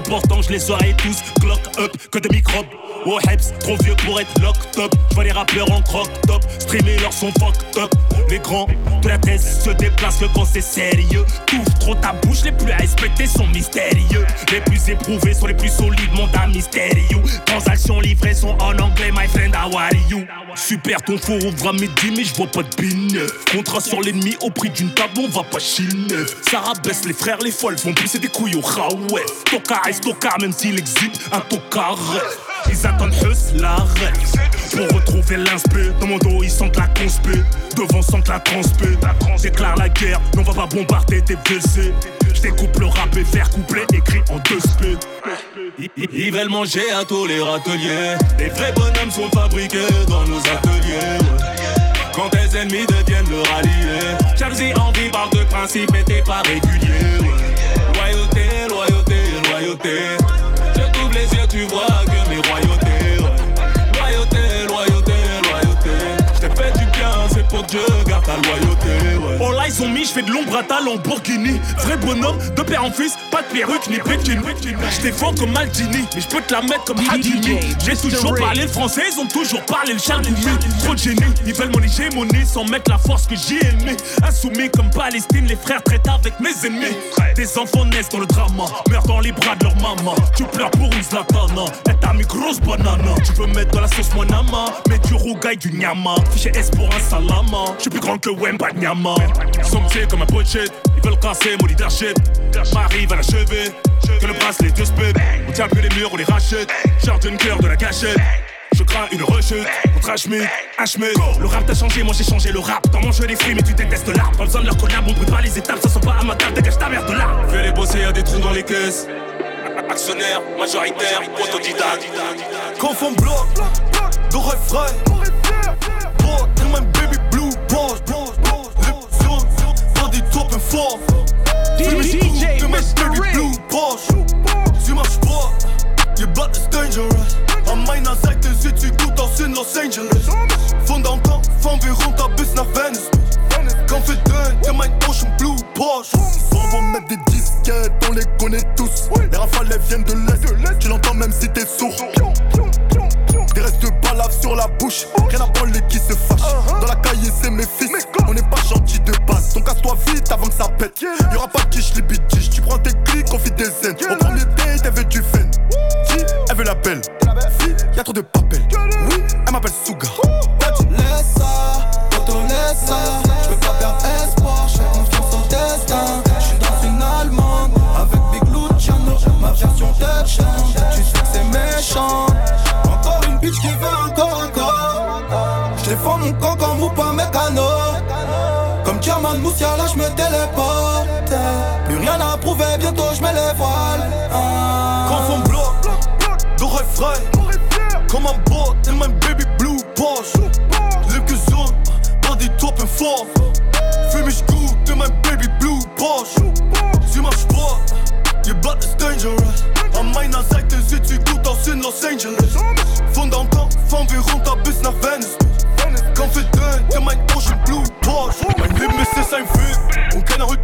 portant, je les aurais tous clock up que de microbes. Oh Heps, trop vieux pour vois les rappeurs en croc top, streamer leur son fucked up. Les grands de la thèse se déplacent le quand c'est sérieux. T'ouvres trop ta bouche, les plus à respecter sont mystérieux. Les plus éprouvés sont les plus solides, mon âme mystérieux. Transactions livrées sont en anglais, my friend, how are you? Super, ton four ouvre à midi, mais je vois pas de bin. Contrat sur l'ennemi au prix d'une table, on va pas chiner. Ça rabaisse les frères, les folles vont pousser des couilles au ouais. Tocard est tocard, même s'il existe un tocard. Ils attendent Hus, la Pour retrouver l'inspect Dans mon dos, ils sentent la conspé. Devant, sentent la transpé. Déclare la guerre, on va pas bombarder tes WC. J'découpe le rap et faire couplet écrit en deux spé. Ils veulent manger à tous les râteliers. Les vrais bonhommes sont fabriqués dans nos ateliers. Quand tes ennemis deviennent le rallier. Jalousie, envie, barre de principe, et t'es pas régulier. Loyauté, loyauté, loyauté. Dieu, garde ta mis, je fais de l'ombre à ta Lamborghini. Vrai bonhomme, de père en fils, pas de perruque ni bikini. Je défends comme Maldini, mais je peux te la mettre comme Hadini. J'ai toujours parlé le français, ils ont toujours parlé le charlimi. Trop de génie, ils veulent mon hégémonie sans mettre la force que j'ai aimé. Insoumis comme Palestine, les frères traitent avec mes ennemis. Des enfants naissent dans le drama, meurent dans les bras de leur maman. Tu pleures pour une Zlatana, et t'as mes grosses bananes. Tu veux mettre dans la sauce mon ama, mais du rougaille du nyama. Fiché S pour un salama, je suis plus grand que Wemba Nyama. Ils sont petits comme un pochette, ils veulent casser mon leadership. M'arrive à l'achever, que le bracelet de sped. On tient plus les murs, on les rachète. Charge cœur de la cachette. Je crains une rechute contre Ashmid, Ashmid. Le rap t'a changé, moi j'ai changé le rap. Dans mon jeu les fruits, mais tu détestes l'arbre. Pas besoin de leur collab, on brûle pas les étapes, ça sent pas à ma table, dégage ta merde de là. Fais les bosser, y'a des trous dans les caisses. Actionnaire, majoritaire, autodidacte. Confond bloc, de refrain. Dans des top fort. DJ Mr. Blue, boss. Tu marches pas, you but it's dangerous. An meiner Seite sieht sie gut aus in Los Angeles. Von downtown fahren wir runter bis nach Venice. Confident, in mein Ocean Blue Porsche. On mettre des disquettes, on les connaît tous. Les rafales viennent de l'Est. Tu l'entends même si t'es sourd. Des restes sur la bouche. Rien à branler qui se fâche. Dans la cahier, c'est mes fils. On n'est pas gentil de base. Donc casse-toi vite avant que ça pète. Y'aura pas de quiche, les bitches. Tu prends tes clics, confie des zen. Au premier date, elle veut du fen. Elle veut la belle. Fille, y'a trop de papel. German Moussiala, j'me téléporte. Plus rien à prouver, bientôt j'mets les voiles. Ah. Confond bloc, de refrain. Comme un bot, et même baby blue. Live que zone, dans des top fort. Fume j'goûte, et même baby blue boss. Tu marches pas, you but it's dangerous. An meiner Seite sieht sie gut aus in Los Angeles. Von downtown fahren wir runter bis nach Venice. Confident, in mein Ocean Blue Porsche.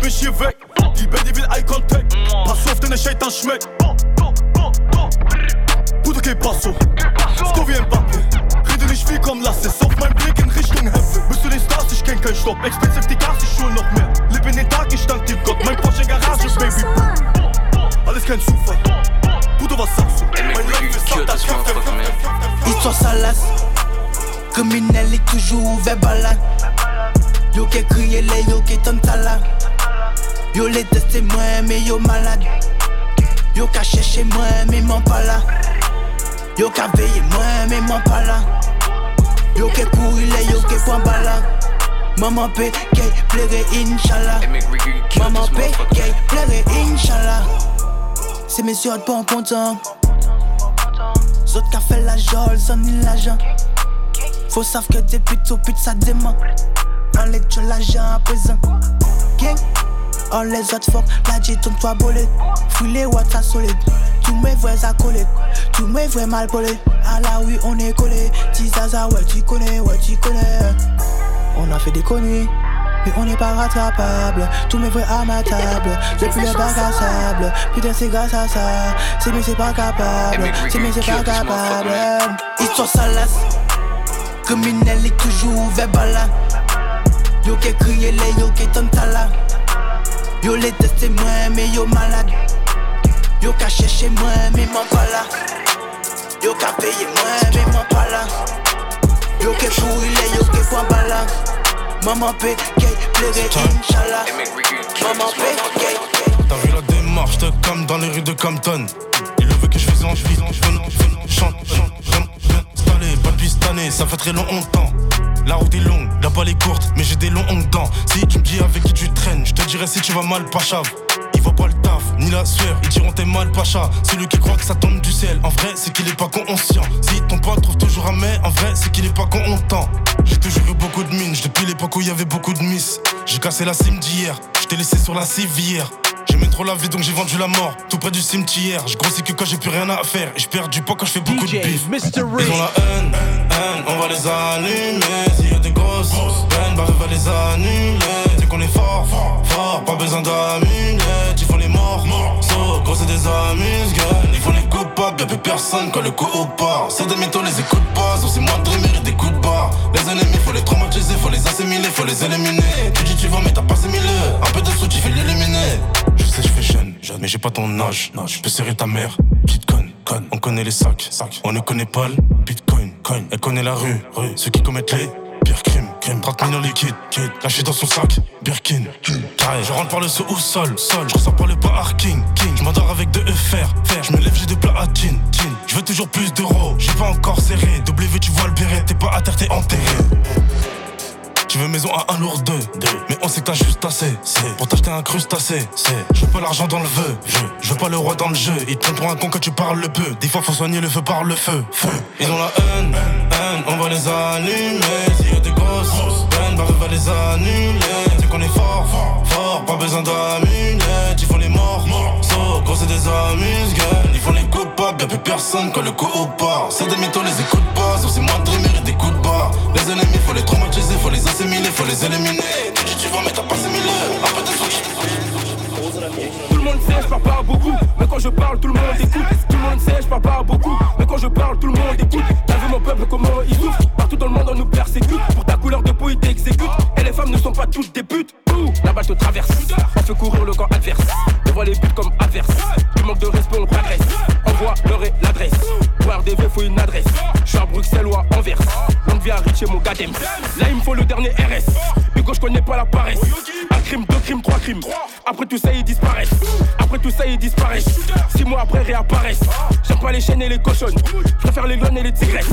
Mich hier weg. Die Baby will Eye Contact. Pass auf, denn der Shaitan schmeckt. Bruder, que passo? Sco wie Mbappe. Rede nicht viel, komm, lass es. Auf meinen Blick in Richtung Heaven. Bist du den Stars? Ich kenn keinen Stopp. Expensive, die Gas, ich schul noch mehr. Leb in den Tag, ich dank dir Gott. Mein Porsche in Garage, Baby. Alles kein Zufall. Bruder, was sagst du? Mein Leben ist hart, das kämpft Histoire salace, criminel est toujours ouvert balade. Yo qui crié les yo qui ton talent. Yo les testé moi mais yo malade. Yo qui cherché moi mais m'en pas là. Yo qui veillé moi mais m'en pas là. Yo qui couru les yo qui point balade. Maman paie, qui plairait Inch'Allah. Maman paie, qui plairait Inch'Allah. C'est mes yeux de bon content. Zot qu'a fait la jole, son l'agent. Faut savoir que des putes au pute ça dément. On les tue l'agent à présent. Gang, on les autres fuck, la dit tourne toi bolé. Fouille les watts à solide. Tous mes vrais accolés, tous mes vrais mal collés. À la oui, on est collé. Tizaza, ouais, tu connais, ouais, tu connais. On a fait des conneries, mais on n'est pas rattrapable. Tous mes vrais à ma table, depuis le bac à sable. Putain, c'est grâce à ça. C'est mais c'est pas capable, c'est mais c'est pas capable. Histoire salace, criminel est toujours ouvert bala. Yo qui crié les yo qui ton tala. Yo les testé moi, mais yo malade. Yo qu'à chercher moi, mais m'en pas là. Yo qu'à payer moi, mais m'en pas là. Yo qu'à pourri les yo qui point pas là. Maman paye, gay, plairait, Inch'Allah. Maman paye, gay. T'as vu la démarche de comme dans les rues de Compton? Il veut que je faisais en je vis, je chante, chante, chante, installé, pas depuis cette année, ça fait très longtemps. La route est longue, la balle est courte, mais j'ai des longs dents. Si tu me dis avec qui tu traînes, je te dirai si tu vas mal, pas chave. Il voit pas le taf, ni la sueur, ils diront t'es mal, pacha. Celui qui croit que ça tombe du ciel, en vrai, c'est qu'il est pas conscient. Si ton pote trouve toujours un mais, en vrai, c'est qu'il est pas content. J'ai toujours eu beaucoup de mines, depuis l'époque où il y avait beaucoup de miss. J'ai cassé la cime d'hier, je t'ai laissé sur la civière. J'aimais trop la vie donc j'ai vendu la mort tout près du cimetière. Je grossis que quand j'ai plus rien à faire et je perds du poids quand je fais beaucoup de bif. Ils ont la haine, haine, on va les allumer. S'il y a des grosses peines, bah va les annuler. Dès qu'on est fort, fort, pas besoin d'amulettes. Ils font les morts, so, gros c'est des amuse Ils font les coupables, y'a plus personne quand le coup au part. C'est des mythos, les écoute pas, c'est moi de mérite des coups de barre. Les ennemis, faut les traumatiser, faut les assimiler, faut les éliminer. Tu dis tu vas mais t'as pas similé. Un peu de sous, tu fais l'éliminer. Je sais, je fais jeune, jeune, mais j'ai pas ton âge. Non, je peux serrer ta mère. Petite conne. On connaît les sacs, sacs. On ne connaît pas le bitcoin, Elle connaît la rue, rue. Ceux qui commettent les pires crimes, crimes. 30 millions liquide, kid. Lâché dans son sac, Birkin, carré. Je rentre par le sous-sol, sol. Je ressors par le parking, king. Je m'endors avec deux EFR, fer. Je me lève, j'ai deux platines, tin. Je veux toujours plus d'euros, j'ai pas encore serré. W, tu vois le béret, t'es pas à terre, t'es enterré. Tu veux maison à un lourd deux, mais on sait que t'as juste assez. Pour t'acheter un crustacé. Je veux pas l'argent dans le vœu, je, veux pas le roi dans le jeu. Ils te pour un con que tu parles le peu. Des fois faut soigner le feu par le feu. Feu. Ils ont la haine, on va les allumer. S'il y a des grosses peines, bah on va les annuler. C'est qu'on est fort, fort, pas besoin d'amulettes. Ils font les morts, so, gros c'est des amuse Ils font les y'a plus personne quand le au part. C'est des mythos, les écoute pas. Sauf c'est moi de mérite des coups de. Les ennemis, faut les traumatiser, faut les assimiler, faut les éliminer. Tu dis tu vas, mais t'as pas assimilé. Peu de Tout le monde sait, je parle pas beaucoup, mais quand je parle, tout le monde écoute. Tout le monde sait, je parle pas beaucoup, mais quand je parle, tout le monde écoute. T'as vu mon peuple, comment il souffre Partout dans le monde, on nous persécute. Pour ta couleur de peau, ils t'exécutent. Et les femmes ne sont pas toutes des putes. La balle te traverse. On fait courir le camp adverse. On voit les buts comme adverse. Tu manques de respect, on t'agresse. À Bruxelles ou à Anvers. Longue vie à Rich et mon gadem. Là, il me faut le dernier RS. Hugo, je connais pas la paresse. Un crime, deux crimes, trois crimes. Après tout ça, ils disparaissent. Après tout ça, ils disparaissent. Six mois après, réapparaissent. J'aime pas les chaînes et les cochonnes. Je préfère les lionnes et les tigresses.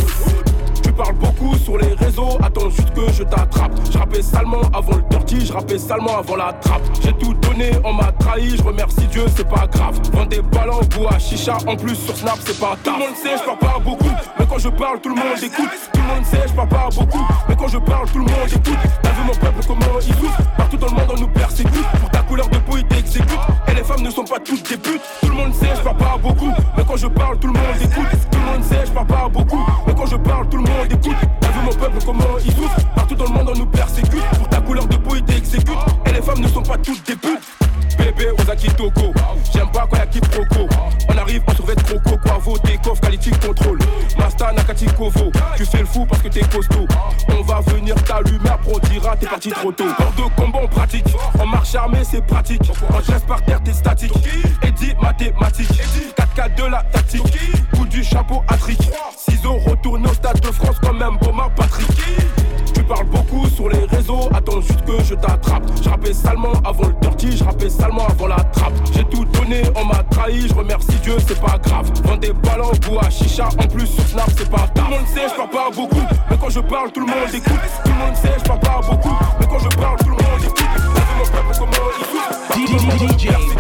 Tu parles beaucoup sur les réseaux, attends juste que je t'attrape. Je rappais salement avant le dirty, je rappais salement avant la trappe. J'ai tout donné, on m'a trahi, je remercie Dieu, c'est pas grave. Vends des ballons, bois à chicha, en plus sur Snap, c'est pas Tout le monde sait, je parle pas beaucoup, mais quand je parle, tout le monde écoute. Tout le monde sait, je parle pas beaucoup, mais quand je parle, tout le monde écoute. T'as vu mon peuple, comment il souffre Partout dans le monde, on nous persécute. Pour ta couleur de peau, ils t'exécutent. Et les femmes ne sont pas toutes des putes. Tout le monde sait, je parle pas beaucoup, mais quand je parle, tout le monde écoute. Tout le monde sait, je parle pas beaucoup, mais quand je parle, tout le monde T'as vu mon peuple, comment il souffre Partout dans le monde, on nous persécute. Pour ta couleur de peau, ils t'exécutent. Et les femmes ne sont pas toutes des putes. Bébé, Ozaki Toko. J'aime pas quand y'a qui proco. On arrive, on survêt croco. Quavo, décoffre, quality control. Masta, Nakati Kovo. Tu fais le fou parce que t'es costaud. On va venir t'allumer, après on dira t'es parti trop tôt. Hors de combat, on pratique. En marche armée, c'est pratique. On te laisse par terre, t'es statique. Et dit mathématiques. 4-4 de la tactique. Coup du chapeau à je t'attrape. Je rappais salement avant le dirty, je rappais salement avant la trappe. J'ai tout donné, on m'a trahi, je remercie Dieu, c'est pas grave. Vends des ballons, bois à chicha, en plus sur Snap, c'est pas Tout le monde sait, je parle pas beaucoup, mais quand je parle, tout le monde écoute. Tout le monde sait, je parle pas beaucoup, mais quand je parle, tout le monde écoute. T'as vu mon il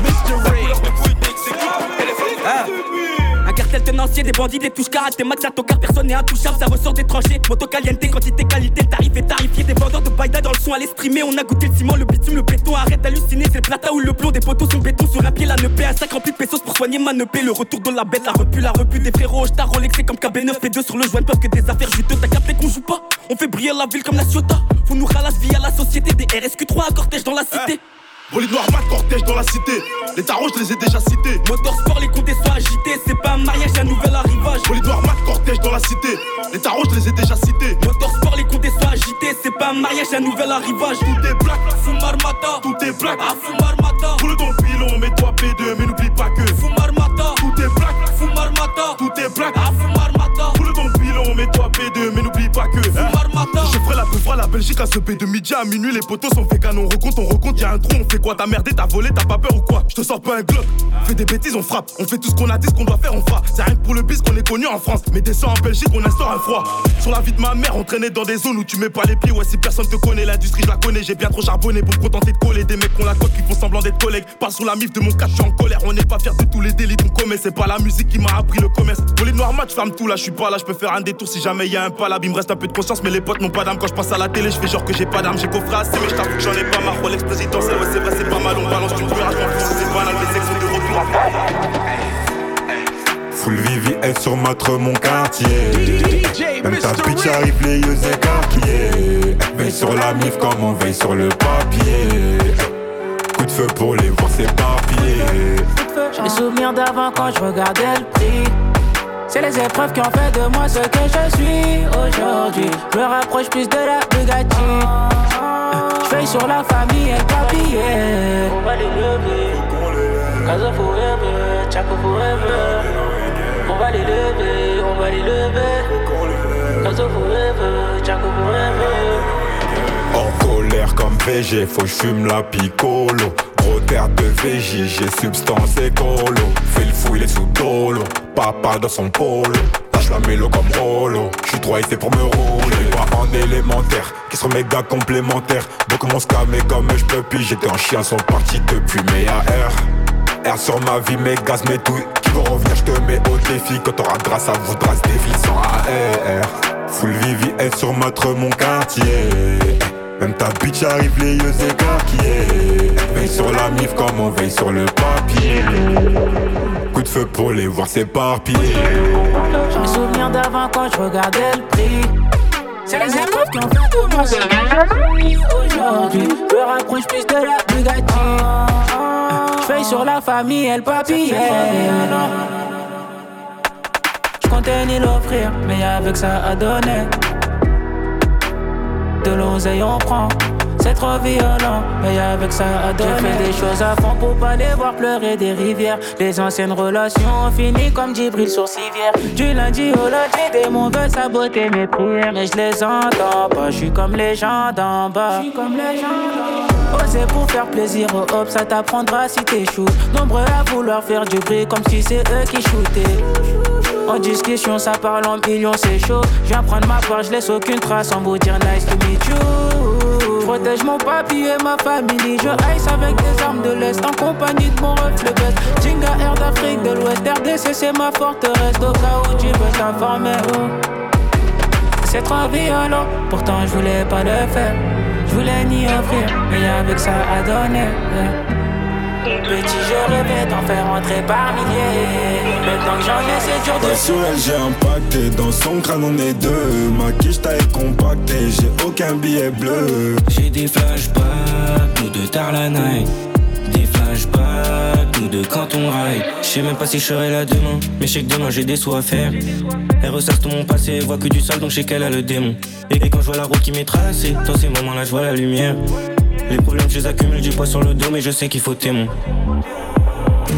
des bandits, des touches karaté, max à car personne n'est intouchable, ça ressort des tranchées. Moto caliente, quantité, qualité, tarif et tarifié. Des vendeurs de baïda dans le son à l'exprimer. On a goûté le ciment, le bitume, le béton. Arrête d'halluciner, c'est le plata ou le plomb. Des poteaux sont béton sur un pied, la neupé. Un sac rempli de pesos pour soigner ma. Le retour de la bête, la repu, la repu des frérots. J't'ai Rolexé comme KB9, P2 sur le joint, peuvent que des affaires juteuses. T'as capté qu'on joue pas On fait briller la ville comme la Ciota. Faut nous ralasse via la société. Des RSQ3 à cortège dans la cité. Bolide noir, mat, cortège dans la cité. Les tarots, je les ai déjà cités. Motorsport, les comptes soient agités. C'est pas un mariage, un nouvel arrivage. Bolide noir, mat, cortège dans la cité. Les tarots, je les ai déjà cités. Motorsport, les comptes soient agités. C'est pas un mariage, un nouvel arrivage. Tout est black, Fumarmata. tout est black. Ah, Fumarmata. Roule ton pilon, mets-toi P2, mais n'oublie pas que. Fumarmata. Tout est black, Fumarmata. tout est black. Ah, Fumarmata. Roule ton pilon, mets-toi P2, mais n'oublie pas que. Je ferai la peu fera la Belgique à ce P de midi à minuit. Les potos sont vegan, on recompte, on recompte. Y'a un trou, on fait quoi? T'as merdé, t'as volé, t'as pas peur ou quoi? Je te sors pas un globe. Fais des bêtises, on frappe. On fait tout ce qu'on a dit, ce qu'on doit faire, on fera. C'est rien que pour le bis qu'on est connu en France. Mais descends en Belgique, on instaure un froid. Sur la vie de ma mère, on traînait dans des zones où tu mets pas les pieds. Ouais, si personne te connaît, l'industrie je la connais. J'ai bien trop charbonné pour contenter de coller. Des mecs qu'on la côte qui font semblant d'être collègues. Parle sous la mif de mon cas, je suis en colère. On n'est pas fier de tous les délits qu'on commet. C'est pas la musique qui m'a appris le commerce. Pour les noirs match, ferme tout là, je suis pas là. Je peux faire un détour si jamais y a un palab. Il me reste un peu de conscience, mais les potes n'ont pas d'âme. Quand je passe à la télé, je fais genre que j'ai pas d'âme. J'ai coffré assez, mais je t'avoue que j'en ai pas marre. Rolex présidentielle, ouais, c'est vrai, c'est pas mal. On balance du courage, m'en fous c'est banal. Les ex sont de retour à Full Vivi est sur matre mon quartier. DJ Même ta bitch arrive les yeux écarquillés. Veille sur la mif comme on veille sur le papier. Coup de feu pour les voir s'éparpiller. J'ai les souvenirs d'avant quand je regardais le prix. C'est les épreuves qui ont fait de moi ce que je suis aujourd'hui. Je me rapproche plus de la Bugatti. Je veille sur la famille et papier. On va les lever. Casa forever, Chaco forever. On va les lever, on va les lever. Casa forever, Chaco forever. En colère comme VG, faut que j'fume la picolo. Terre de VJ, j'ai substance écolo. Fais le fou, il est sous dolo. Papa dans son polo. Lâche la mélo comme Rolo. J'suis trop c'est pour me rouler. Pas en élémentaire, qui sont méga complémentaires. Beaucoup m'ont scamé comme je peux puis J'étais en chien, sont partis depuis mes AR. R sur ma vie, mes gaz, mes douilles Qui vont revenir, je te mets au défi Quand t'auras grâce à vous, grâce des vies sans AR Full Vivi est sur matre mon quartier Même ta bitch arrive les yeux écarquillés Veille sur la mif comme on veille sur le papier Coup de feu pour les voir s'éparpiller J'ai les souvenirs d'avant quand je regardais le prix. C'est les épreuves qui ont fait de je suis aujourd'hui. Je me rapproche plus de la Bugatti. Je veille sur la famille et le papier. Je comptais ni l'offrir, mais avec ça à donner. De l'oseille on prend. C'est trop violent, mais avec ça à donner. J'ai fait des choses à fond pour pas les voir pleurer des rivières. Les anciennes relations ont fini comme Djibril sur civière. Du lundi au lundi, des démons veulent saboter mes prières. Mais je les entends pas, je suis comme les gens d'en bas. Je comme les gens d'en bas. Oser pour faire plaisir aux hop, ça t'apprendra si t'échoues. Nombreux à vouloir faire du bruit comme si c'est eux qui shootaient. En discussion, ça parle en millions, c'est chaud. Je viens prendre ma part, je laisse aucune trace en vous dire nice to meet you. Protège mon papier et ma famille. Je ice avec des armes de l'Est en compagnie de mon reflet best. Jinga Air d'Afrique de l'Ouest, RDC c'est ma forteresse. Au cas où tu veux t'informer. oh. C'est trop violent, pourtant je voulais pas le faire. Je voulais ni offrir, mais avec ça à donner. Petit, je rêvais d'en faire entrer par milliers. Maintenant que j'en ai, c'est dur de sur elle j'ai impacté, dans son crâne on est deux Ma quiche taille compactée, j'ai aucun billet bleu J'ai des flashbacks, tout de tard la night. Des flashbacks, tout de quand on ride. Je sais même pas si je serai là demain, mais je sais que demain j'ai des sous à faire. Elle ressasse tout mon passé, voit que du sale, donc je sais qu'elle a le démon. Et quand je vois la route qui m'est tracée, dans ces moments-là, je vois la lumière. Les problèmes, je les accumule, du poids sur le dos, mais je sais qu'il faut témoin.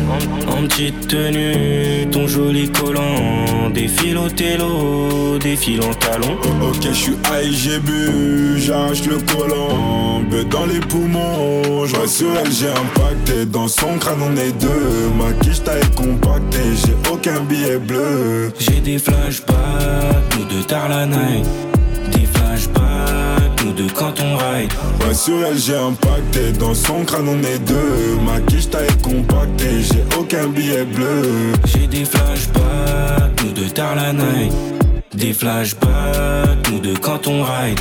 En, en petite tenue, ton joli collant, défile au télo, défile en talon. Ok je suis high, j'ai bu, j'arrache le collant Beuh dans les poumons, je vois sur elle j'ai impacté Dans son crâne on est deux, ma quiche taille compactée J'ai aucun billet bleu J'ai des flashbacks, tout de tard la night. Des flashbacks, tout de quand on ride. Ouais sur elle j'ai impacté, dans son crâne on est deux Ma quiche taille compactée, j'ai aucun billet bleu J'ai des flashbacks, de tard la night. Des flashbacks, nous deux quand on ride.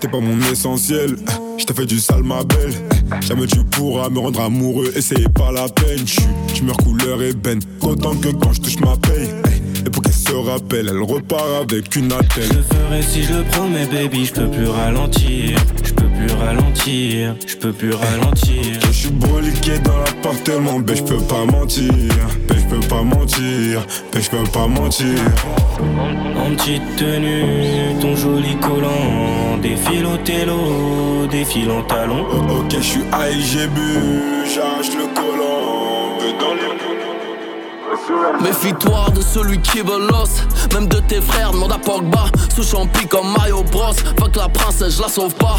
T'es pas mon essentiel, je t'ai fait du sale ma belle. Jamais tu pourras me rendre amoureux, et c'est pas la peine. Tu meurs couleur ébène, autant que quand je touche ma paye. Se rappelle, elle repart avec une attelle. Je ferai si je le promets, baby, je peux plus ralentir. Je peux plus ralentir, je peux plus ralentir. Je suis broliqué dans l'appartement, ben je peux pas mentir. Ben je peux pas mentir, ben je peux pas mentir. En petite tenue, ton joli collant. Défile au télo, défile en talon. Ok, je suis high, j'ai bu, j'arrache le Méfie-toi de celui qui veut l'os. Même de tes frères, demande à Pogba. Sous champi comme Mario Bros. Fuck la princesse, je la sauve pas.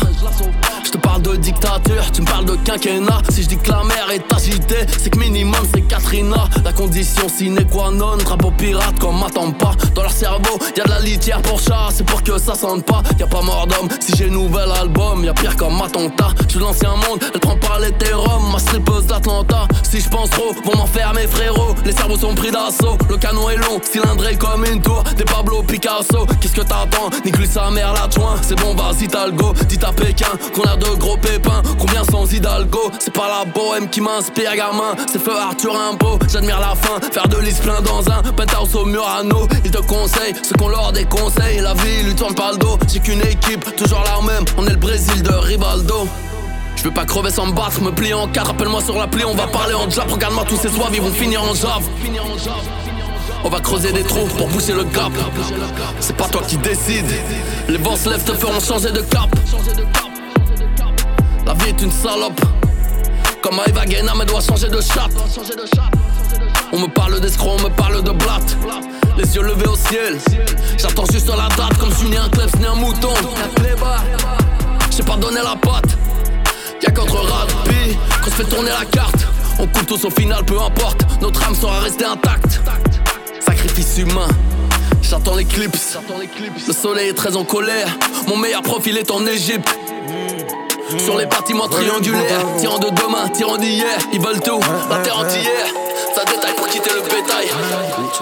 Je te parle de dictature, tu me parles de quinquennat. Si je dis que la mer est agitée C'est que minimum c'est Katrina. La condition sine qua non Drapeau pirate comme m'attend pas. Dans leur cerveau, y'a de la litière pour chat C'est pour que ça sente pas, y'a pas mort d'homme Si j'ai nouvel album, y'a pire comme attentat Je l'ancien monde, elle prend pas l'hétérum Ma strippeuse d'Atlanta. Si je pense trop, vont m'en faire mes frérots Les cerveaux sont pris le canon est long, cylindré comme une tour, des Pablo Picasso. Qu'est-ce que t'attends Nique sa mère la joint, c'est bon, vas-y talgo. Dis à Pékin qu'on a de gros pépins, combien sans Hidalgo? C'est pas la bohème qui m'inspire, gamin, c'est feu Arthur Impo. J'admire la fin, faire de l'is plein dans un penthouse au Murano. Il te conseille ce qu'on leur déconseille, la vie lui tourne pas le dos. J'ai qu'une équipe, toujours la même, on est le Brésil de Rivaldo. Je veux pas crever sans me battre, me plier en quatre, rappelle-moi sur l'appli, on va parler en jab, regarde-moi tous ces soirs, ils vont finir en jave. On va creuser des trous pour pousser le gap. C'est pas toi qui décide. Les vents se lèvent te feront changer de cap. La vie est une salope. Comme Eva Guéna, mais doit changer de chape. On me parle d'escroc, on me parle de blatte. Les yeux levés au ciel. J'attends juste la date, comme si ni un klebs ni un mouton. J'ai pas donné la patte. Y'a qu'entre rugby qu'on se fait tourner la carte. On coule tous au final, peu importe, notre âme sera restée intacte. Sacrifice humain, j'attends l'éclipse. Le soleil est très en colère, mon meilleur profil est en Égypte. Sur les bâtiments triangulaires, tirant de demain, tirant d'hier, ils veulent tout, la terre entière. Ça détaille pour quitter le bétail.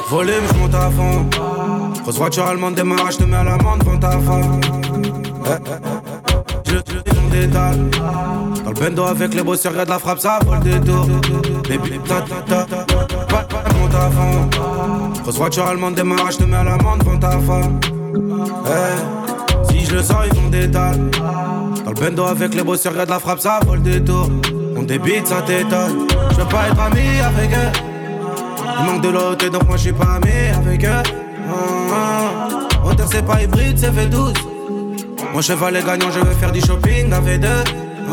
Volume, je monte à fond. Grosse voiture allemande démarrage, je te mets à l'amende devant ta femme. Je te détale. Dans le bendo avec les bosseurs, de la frappe, ça vole des tours. Baby, ta ta ta ta. Monte fond. Grosse voiture allemande démarrage, je te mets à l'amende devant ta femme. Eh, Si je le sens, ils font des dalles. Dans le bendo avec les bosseurs, de la frappe, ça vole des tours. On débite, ça t'étonne. Je veux pas être ami avec eux. Il manque de l'autre, donc moi je suis pas ami avec eux. Ah, ah. Auteur, c'est pas hybride, c'est fait 12. Mon cheval est gagnant, je veux faire du shopping avec deux.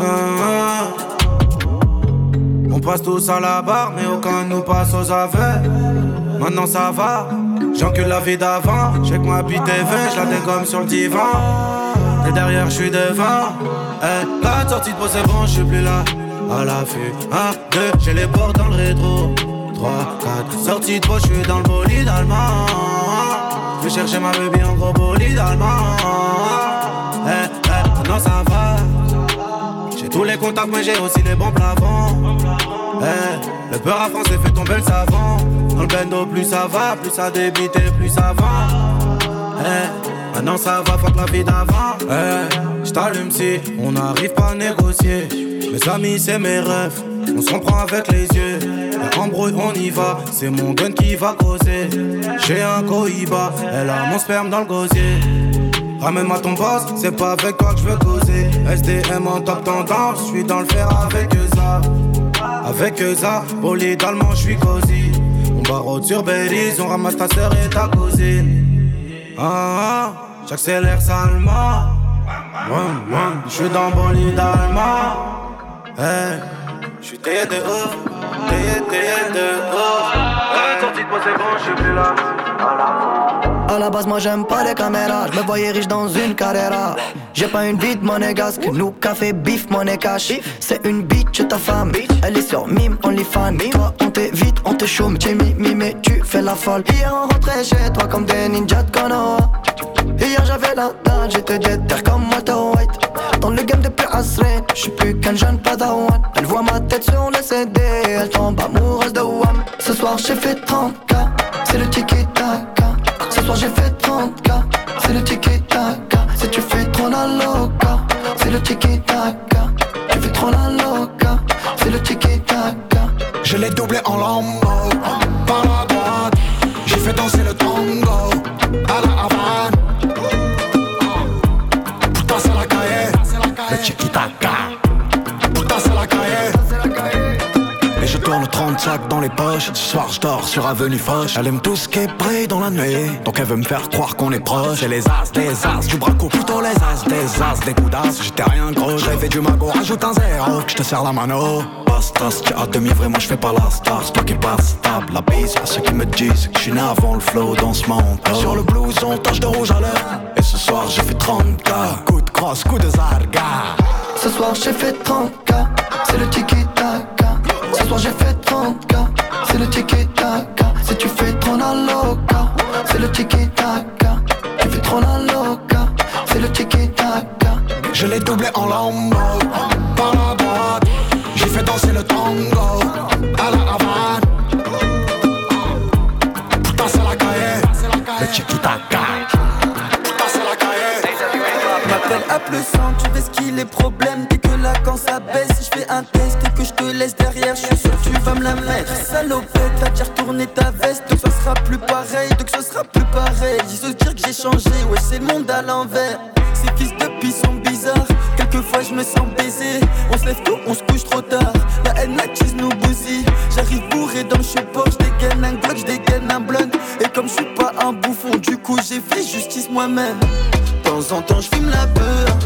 Ah, On passe tous à la barre, mais aucun nous passe aux aveux. Maintenant ça va, j'encule la vie d'avant. J'ai que ma bite est vain, je la sur le divan. Et derrière, je suis devant. Eh, la sortie de peau, c'est bon, je suis plus là. À l'affût, 1, 2, j'ai les portes dans le rétro. 3, 4, sortie de peau, je suis dans le bolide allemand. Je vais chercher ma baby en gros bolide allemand. Non, ça va. J'ai tous les contacts, mais j'ai aussi les bons plafonds. Eh, le peur à France fait tomber le savant. Dans le bendo, plus ça va, plus ça débite et plus ça va. Eh, maintenant ça va, fuck la vie d'avant. Eh, j't'allume si on n'arrive pas à négocier. Mes amis, c'est mes rêves. On s'en prend avec les yeux. Embrouille, on y va. C'est mon gun qui va causer. J'ai un cohiba. Elle a mon sperme dans le gosier. Ramène-moi ton boss, c'est pas avec toi que je veux causer. SDM en top tendance, je suis dans le fer avec ça. Avec ça, bolide allemand, je suis cosy. On barre sur Belize, on ramasse ta sœur et ta cousine. Ah, j'accélère salement. Je suis dans bolide allemand. Hey, je suis taillé de ouf, taillé, taillé de ouf. Hey, sortie de moi, c'est bon, je suis plus là. À la base, moi j'aime pas les caméras. Je me voyais riche dans une carrière. J'ai pas une vie de monégasque. Nous, café, bif, monnaie cash. C'est une bitch, ta femme. Elle est sur mime, only fan. Toi, on t'évite, on te chôme. J'ai mis, mais tu fais la folle. Hier, on rentrait chez toi comme des ninjas de Konoha. Hier, j'avais la dalle, j'étais terre comme Walter White. Dans le game depuis Asren, j'suis plus qu'un jeune padawan. Elle voit ma tête sur le CD, elle tombe amoureuse de Wam. Ce soir, j'ai fait 30K. Sur Avenue Foch. Elle aime tout ce qui brille dans la nuit. Donc elle veut me faire croire qu'on est proche. C'est les as, des as, du braco, plutôt les as, des as, des coups d'as. J'étais rien gros, j'avais du magot, rajoute un zéro. Je te serre la mano. Bastas, tu as demi-vrai, moi je fais pas la star. C'est toi qui passe stable, la bise. À ceux qui me disent que je suis né avant le flow dans ce monde. Sur le blouson, tache de rouge à l'heure. Et ce soir, j'ai fait 30K. Coup de crosse, coup de zarga. Ce soir j'ai fait 30K, c'est le tiki taka. Ce soir j'ai fait 30K, c'est le tiki taka. Si tu fais trop la loca, c'est le tiki taka. Tu fais trop la loca, c'est le tiki taka. Je l'ai doublé en lambeau, par la droite. J'ai fait danser le tango à la Havane. Putain, c'est la cahier, le tiki taka. Putain, c'est la cahier. M'appelle à plus sang, tu sais ce qu'il est problème la mettre Salopette, t'as déjà retourné ta veste, donc ça sera plus pareil, donc ce sera plus pareil. Ils se dire que j'ai changé, ouais c'est le monde à l'envers. Ces fils de pis sont bizarres, quelquefois je me sens baisé. On se lève tôt, on se couche trop tard, la haine attise nous bousille. J'arrive bourré dans le support, je dégaine un glock, je dégaine un blunt. Et comme je suis pas un bouffon, du coup j'ai fait justice moi-même. De temps en temps je fume la peur.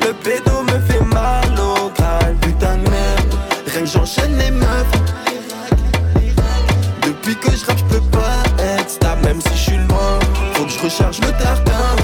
Le pédo j'enchaîne les meufs. Depuis que je rappe, je peux pas être stable, même si je suis loin. Faut que je recharge le tartin.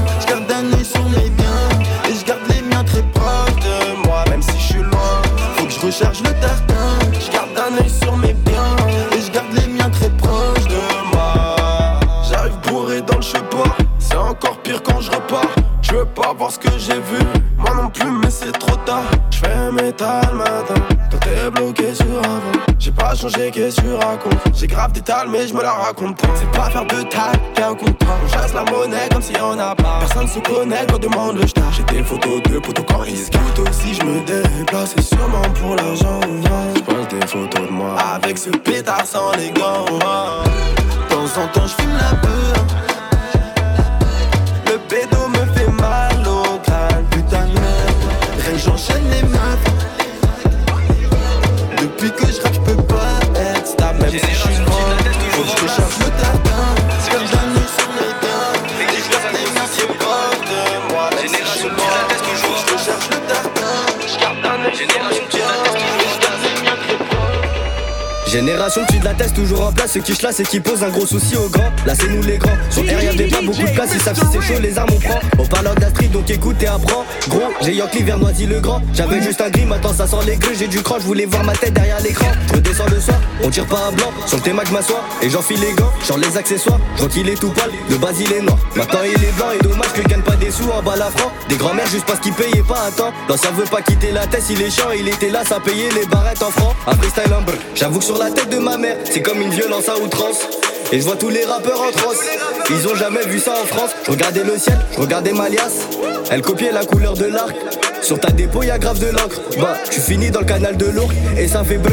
Changé, qu'est-ce que tu racontes? J'ai grave des tales, mais je me la raconte pas. C'est pas faire de taille, y'a un contrat. On chasse la monnaie comme si on a pas. Personne se connaît quand demande le star. J'ai des photos de potos quand ils se aussi. Je me déplace, c'est sûrement pour l'argent. Je des photos de moi avec ce pétard sans les gants. De temps en temps, je fume la peur. Le pédo me fait mal au crâne, putain de merde. Rien que j'enchaîne les meufs. Depuis que je rappe, je peux même si je suis loin. Faut que le sur les de moi. Même si je suis loin. Faut que je recharge le tartin. Je garde un œil sur Génération tu de la teste toujours en place, ceux qui chlassent et qui posent un gros souci aux grands. Là c'est nous les grands, sur R y'avait pas beaucoup de place, ils savent si c'est chaud, les armes on prend. On parle de la street donc écoute et apprends. Gros, j'ai Yankee vers Noisy le grand. J'avais juste un gris, maintenant ça sent les gris, j'ai du cran, je voulais voir ma tête derrière l'écran. Je redescends le soir, on tire pas à blanc. Sur le théma que je m'assois et j'enfile les gants, genre les accessoires. Je qu'il est tout pâle, de base il est noir. Maintenant il est blanc et dommage que gagne pas des sous en bas la franc. Des grands-mères juste parce qu'ils payaient pas à temps. L'ancien veut pas quitter la tête, il est chiant, il était là, ça payait les barrettes en francs. Un freestyle en. J'avoue que sur la tête de ma mère, c'est comme une violence à outrance. Et je vois tous les rappeurs en transe. Ils ont jamais vu ça en France. Je le ciel, je regardais ma. Elle copiait la couleur de l'arc. Sur ta dépôt, y'a grave de l'encre. Bah, tu finis dans le canal de l'Ourcq et ça fait brr.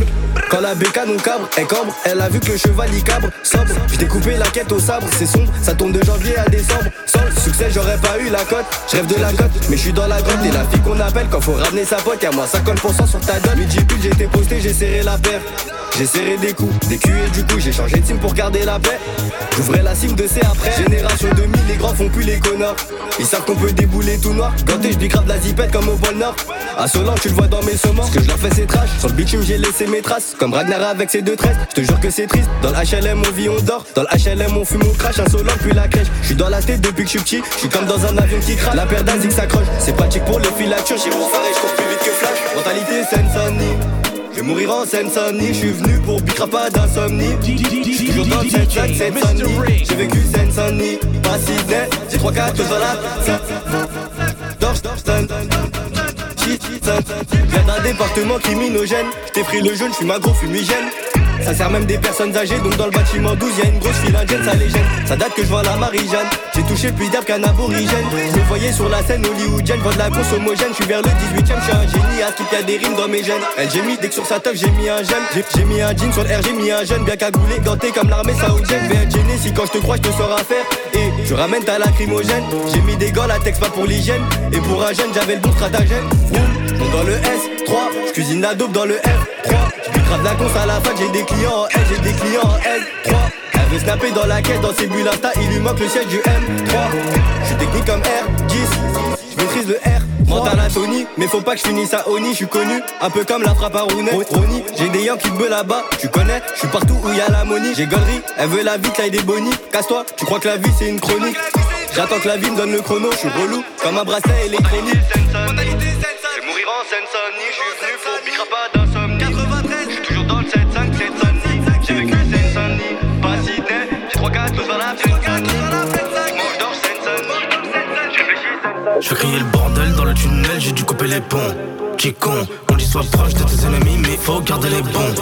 Quand la bécane on cabre, elle cambre. Elle a vu que le cheval y cabre. Sobre, j'ai découpé la quête au sabre. C'est sombre, ça tombe de janvier à décembre. Sans succès, j'aurais pas eu la cote. Je rêve de la cote, mais je suis dans la grotte. Et la fille qu'on appelle quand faut ramener sa pote. Y'a moins 50% sur ta dot. Midi été posté, j'ai serré la paire. J'ai serré des coups, des culs et du coup j'ai changé de team pour garder la paix. J'ouvrais la cime de C après. Génération 2000, les grands font plus les connards. Ils savent qu'on peut débouler tout noir. Ganté, je grave la zipette comme au pôle Nord. À Solange, tu le vois dans mes saumons. Ce que je leur fais, c'est trash. Sur le bitume, j'ai laissé mes traces. Comme Ragnar avec ses deux tresses, je te jure que c'est triste. Dans l'HLM on vit, on dort. Dans l'HLM on fume, on crache. Insolent puis la crèche. Je suis dans la tête depuis que je petit. Je suis comme dans un avion qui crache. La paire d'Azik s'accroche. C'est pratique pour les filatures. J'ai mon phare et je cours plus vite que Flash. Mentalité Sensani. Je vais mourir en Saint-Saën, je suis venu pour bicra pas d'insomnie. Toujours dans. J'ai vécu Seine-Saint-Denis, pas j'ai 3-4 dans la. Dors, dors, 7 Viens d'un département criminogène J't'ai pris le jaune, j'suis ma gros fumigène ça sert même des personnes âgées, donc dans le bâtiment 12 y'a une grosse file indienne, ça les gêne. Ça date que je vois la Marie-Jeanne, j'ai touché plus d'herbe qu'un aborigène. Je voyais sur la scène hollywoodienne, Vois de la grosse homogène. Je suis vers le 18ème, je suis un génie, à skip y'a des rimes dans mes gènes. Elle j'ai mis dès que sur sa teuf j'ai mis un gemme. J'ai mis un jean sur le R, j'ai mis un jeune, bien cagoulé, ganté comme l'armée saoudienne. Mais être gêné si quand je te crois, je te sors à faire. Et je ramène ta lacrymogène, j'ai mis des gants, la texte pas pour l'hygiène. Et pour un jeune, j'avais le bon stratagème dans le S3, je cuisine la dope dans le R3. Je grave la cons à la fac, j'ai des clients en L, j'ai des clients en L3. Elle veut snapper dans la caisse, dans ses bulles il lui manque le siège du M3. Je suis technique comme R10, je maîtrise le R. Mental à Tony, mais faut pas que je finisse à Oni, je suis connu, un peu comme la frappe à Rooney. J'ai des Yankees bleu là-bas, tu connais, je suis partout où y a la money. J'ai galerie, elle veut la vie, taille des bonnies. Casse-toi, tu crois que la vie c'est une chronique. J'attends que la vie me donne le chrono, je suis relou, comme un bracelet électronique. Je en Seine-Saint-Denis, je suis venu pour Bicra pas d'insomnie. Je suis toujours dans le 7-5, 7 J'ai vécu Seine-Saint-Denis, pas Sydney, j'ai 3-4 tous dans la Je fais crier le bordel dans le tunnel, j'ai dû couper les ponts. Qui con, on dit sois proche de tes ennemis, mais faut garder les bons.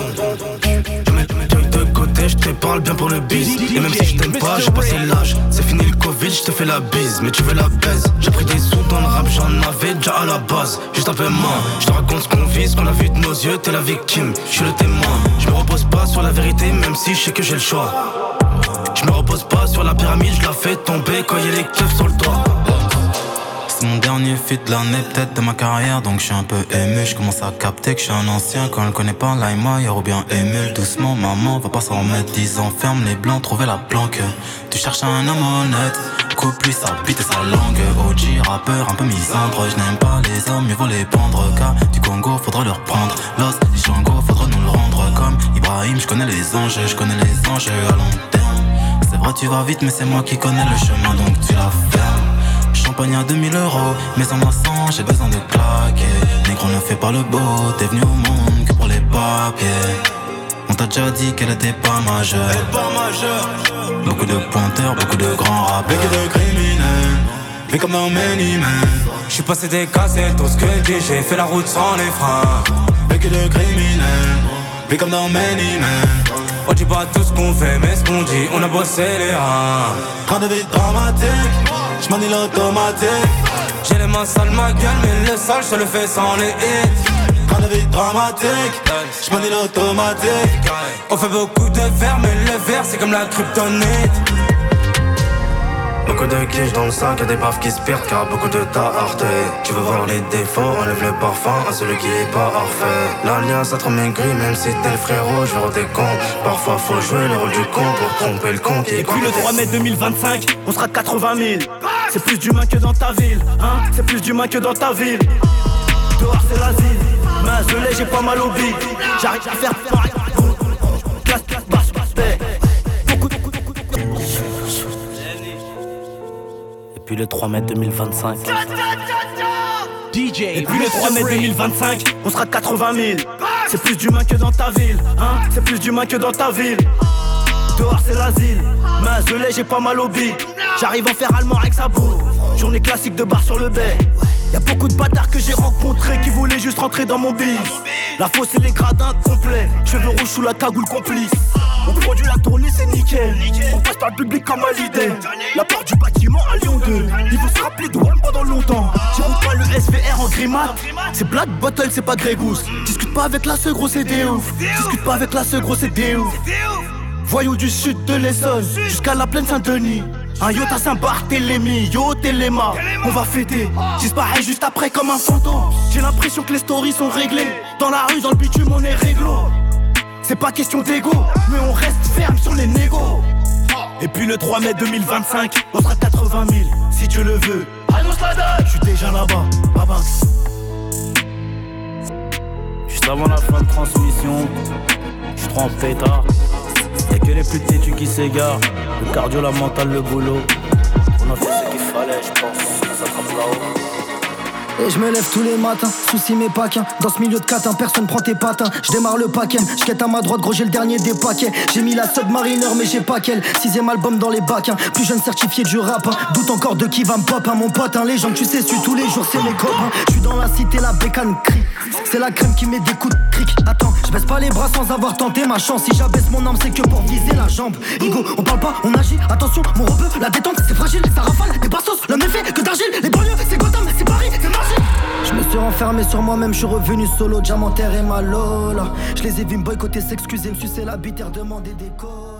Je te parle bien pour le bise. Et même si je t'aime pas, j'ai passé l'âge. C'est fini le Covid, je te fais la bise, mais tu veux la baise. J'ai pris des sous dans le rap, j'en avais déjà à la base. Juste un peu moins, je te raconte ce qu'on vit, ce qu'on a vu de nos yeux, t'es la victime, je suis le témoin. Je me repose pas sur la vérité, même si je sais que j'ai le choix. Je me repose pas sur la pyramide, je la fais tomber quand y a les keufs sur le toit. C'est mon dernier feat de l'année, peut-être de ma carrière, donc je suis un peu ému. Je commence à capter que je suis un ancien. Quand elle connaît pas l'Aïma, ou bien ému. Doucement, maman, va pas s'en remettre. 10 ans, ferme les blancs, trouver la planque. Tu cherches un homme honnête, coupe lui sa bite et sa langue. OG, rappeur, un peu misandre. Je n'aime pas les hommes, mieux vaut les pendre. Car du Congo, faudra leur prendre. L'os du Shango, faudra nous le rendre. Comme Ibrahim, je connais les anges, je connais les anges à long terme. C'est vrai, tu vas vite, mais c'est moi qui connais le chemin, donc tu la fermes. Champagne à 2000 euros, mais en moi j'ai besoin de claquer. Négro ne fait pas le beau, t'es venu au monde que pour les papiers. On t'a déjà dit qu'elle était pas majeure. pas majeure. Beaucoup de pointeurs, beaucoup de grands rappeurs. Beaucoup de criminels, mais comme dans Many Men. J'suis passé des cassettes, tout ce que j'ai fait la route sans les freins. Beaucoup de criminels, mais comme dans Many. On dit pas tout ce qu'on fait, mais ce qu'on dit, on a bossé les reins. Vie dramatique. J'm'en l'automatique. J'ai les mains sales ma gueule mais le sale je le fais sans les hits. Quand la vie dramatique. J'm'en l'automatique. On fait beaucoup de verre mais le verre c'est comme la kryptonite Beaucoup de quiches dans le sac, y'a des baffes qui se perdent car beaucoup de ta arte Tu veux voir les défauts, enlève le parfum à celui qui est pas parfait. L'alliance a trop maigri, même si t'es le frérot, je veux des cons Parfois faut jouer le rôle du con pour tromper le con qui Et puis le 3 mai 2025, on sera de 80 000 C'est plus d'humains que dans ta ville, hein. C'est plus d'humains que dans ta ville. Dehors c'est l'asile, mais je l'ai, j'ai pas mal au bide J'arrive à faire puis le 3 mai 2025. DJ Et puis le 3 mai 2025, on sera 80 000. C'est plus d'humains que dans ta ville, hein C'est plus d'humains que dans ta ville. Dehors c'est l'asile, mais je l'ai, j'ai pas mal au bide. J'arrive à faire allemand avec sa boue. Journée classique de bar sur le bay. Y'a beaucoup de bâtards que j'ai rencontrés qui voulaient juste rentrer dans mon bis. La fosse et les gradins complets, cheveux rouges sous la cagoule complice. On produit la tournée, c'est nickel. On passe par le public comme à l'idée. La porte du bâtiment à Lyon 2. Il faut se rappeler de One pendant longtemps. J'écoute pas le SVR en grimate. C'est Black Bottle, c'est pas Grégousse. Discute pas avec la ce gros, c'est ouf. Discute pas avec la ce gros, c'est des ouf. Voyou du sud de l'Essonne jusqu'à la plaine Saint-Denis. Un yacht à Saint-Barthélemy, yo Téléma, on va fêter. J'disparais juste après comme un fantôme. J'ai l'impression que les stories sont réglées. Dans la rue, dans le bitume, on est réglo. C'est pas question d'ego, mais on reste ferme sur les négos. Et puis le 3 mai 2025, on sera 80 000, si tu le veux. Annonce la date, je suis déjà là-bas, Babanks. Juste avant la fin de transmission, je suis trop en pétard. Y'a que les plus têtus qui s'égarent, le cardio, la mentale, le boulot. On a fait ce qu'il fallait, je pense, ça sera là-haut. Et je me lève tous les matins, souci mes paquins. Dans ce milieu de catin, personne prend tes patins. Je démarre le paquet, je à ma droite, gros, j'ai le dernier des paquets. J'ai mis la submariner, mais j'ai pas qu'elle. Sixième album dans les bacs, hein. plus jeune certifié du rap. Hein. Doute encore de qui va me pop, hein. mon pote. Hein. Les gens tu sais, suis tous les jours, c'est mes copains. Je suis dans la cité, la bécane crie. C'est la crème qui met des coups de cric. Attends, je baisse pas les bras sans avoir tenté ma chance. Si j'abaisse mon âme, c'est que pour viser la jambe. Igo, on parle pas, on agit. Attention, mon rebeu, la détente, c'est fragile. Ça rafale, des bastos, le méfait que d'argile. Les banlieues, c'est Gotham, c'est Paris, c'est magique. Je me suis renfermé sur moi-même, je suis revenu solo, diamantaire et ma Lola. Je les ai vus me boycotter, s'excuser, me sucer la bite et demander des codes.